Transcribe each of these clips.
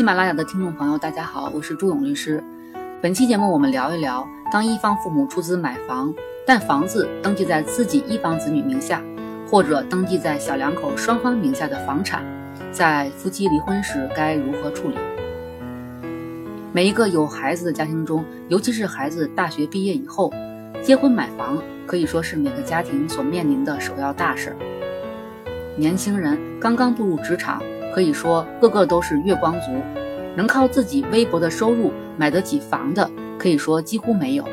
喜马拉雅的听众朋友，大家好，我是朱勇律师。本期节目我们聊一聊，当一方父母出资买房，但房子登记在自己一方子女名下，或者登记在小两口双方名下的房产，在夫妻离婚时该如何处理？每一个有孩子的家庭中，尤其是孩子大学毕业以后，结婚买房可以说是每个家庭所面临的首要大事。年轻人刚刚步入职场。可以说，个个都是月光族，能靠自己微薄的收入买得起房的，可以说几乎没有。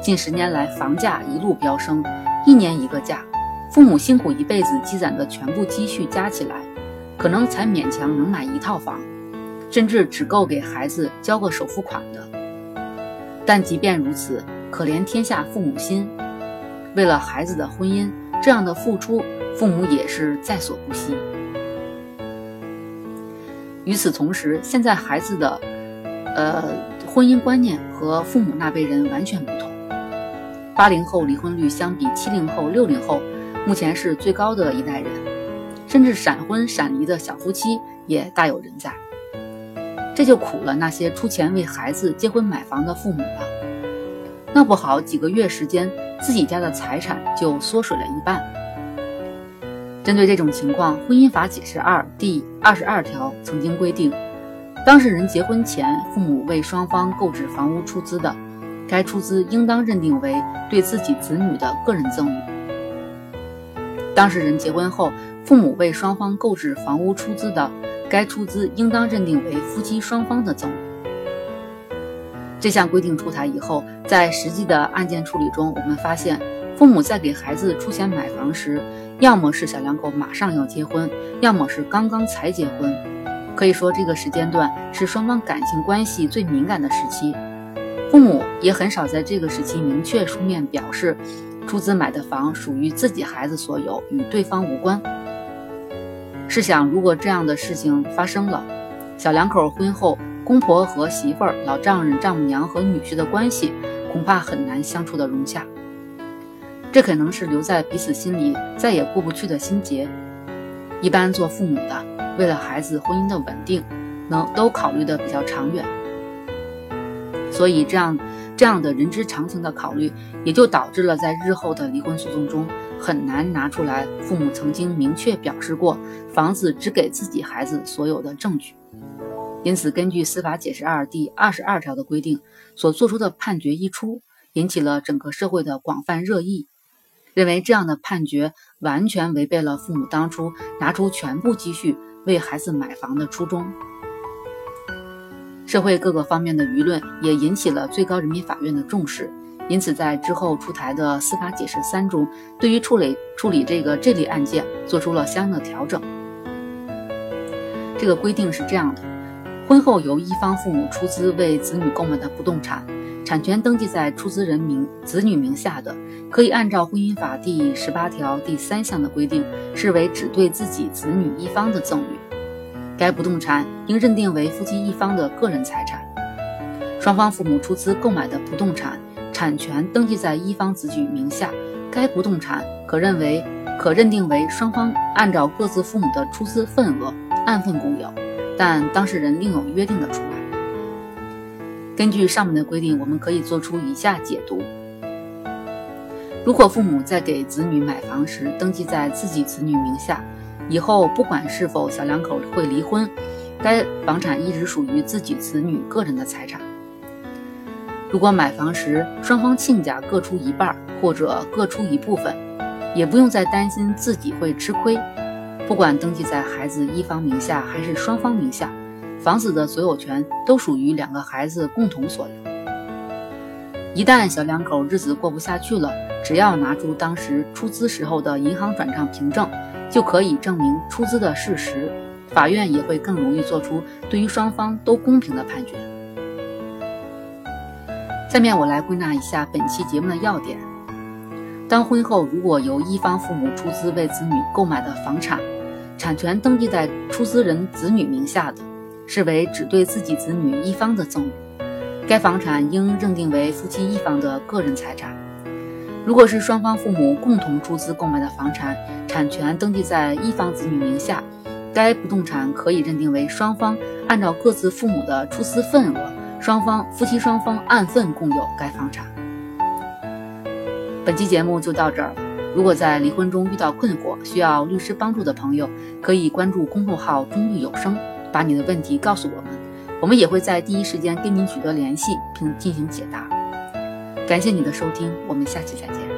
近十年来，房价一路飙升，一年一个价，父母辛苦一辈子积攒的全部积蓄加起来，可能才勉强能买一套房，甚至只够给孩子交个首付款的。但即便如此，可怜天下父母心，为了孩子的婚姻，这样的付出，父母也是在所不惜。与此同时，现在孩子的，呃，婚姻观念和父母那辈人完全不同。八零后离婚率相比七零后、六零后，目前是最高的一代人，甚至闪婚闪离的小夫妻也大有人在。这就苦了那些出钱为孩子结婚买房的父母了，闹不好几个月时间，自己家的财产就缩水了一半。针对这种情况，《婚姻法解释二》第二十二条曾经规定，当事人结婚前父母为双方购置房屋出资的，该出资应当认定为对自己子女的个人赠与；当事人结婚后父母为双方购置房屋出资的，该出资应当认定为夫妻双方的赠与。这项规定出台以后，在实际的案件处理中，我们发现。父母在给孩子出钱买房时，要么是小两口马上要结婚，要么是刚刚才结婚。可以说，这个时间段是双方感情关系最敏感的时期。父母也很少在这个时期明确书面表示，出资买的房属于自己孩子所有，与对方无关。试想，如果这样的事情发生了，小两口婚后，公婆和媳妇儿、老丈人、丈母娘和女婿的关系，恐怕很难相处的融洽。这可能是留在彼此心里再也过不去的心结。一般做父母的，为了孩子婚姻的稳定，能都考虑的比较长远。所以这样这样的人之常情的考虑，也就导致了在日后的离婚诉讼中，很难拿出来父母曾经明确表示过房子只给自己孩子所有的证据。因此，根据司法解释二第二十二条的规定，所做出的判决一出，引起了整个社会的广泛热议。认为这样的判决完全违背了父母当初拿出全部积蓄为孩子买房的初衷。社会各个方面的舆论也引起了最高人民法院的重视，因此在之后出台的司法解释三中，对于处理处理这个这类案件做出了相应的调整。这个规定是这样的：婚后由一方父母出资为子女购买的不动产。产权登记在出资人名子女名下的，可以按照《婚姻法》第十八条第三项的规定，视为只对自己子女一方的赠与。该不动产应认定为夫妻一方的个人财产。双方父母出资购买的不动产，产权登记在一方子女名下，该不动产可认为可认定为双方按照各自父母的出资份额按份共有，但当事人另有约定的除外。根据上面的规定，我们可以做出以下解读：如果父母在给子女买房时登记在自己子女名下，以后不管是否小两口会离婚，该房产一直属于自己子女个人的财产。如果买房时双方亲家各出一半或者各出一部分，也不用再担心自己会吃亏。不管登记在孩子一方名下还是双方名下。房子的所有权都属于两个孩子共同所有。一旦小两口日子过不下去了，只要拿出当时出资时候的银行转账凭证，就可以证明出资的事实，法院也会更容易做出对于双方都公平的判决。下面我来归纳一下本期节目的要点：当婚后如果由一方父母出资为子女购买的房产，产权登记在出资人子女名下的。视为只对自己子女一方的赠与，该房产应认定为夫妻一方的个人财产。如果是双方父母共同出资购买的房产，产权登记在一方子女名下，该不动产可以认定为双方按照各自父母的出资份额，双方夫妻双方按份共有该房产。本期节目就到这儿。如果在离婚中遇到困惑，需要律师帮助的朋友，可以关注公众号“中律有声”，把你的问题告诉我们，我们也会在第一时间跟您取得联系并进行解答。感谢你的收听，我们下期再见。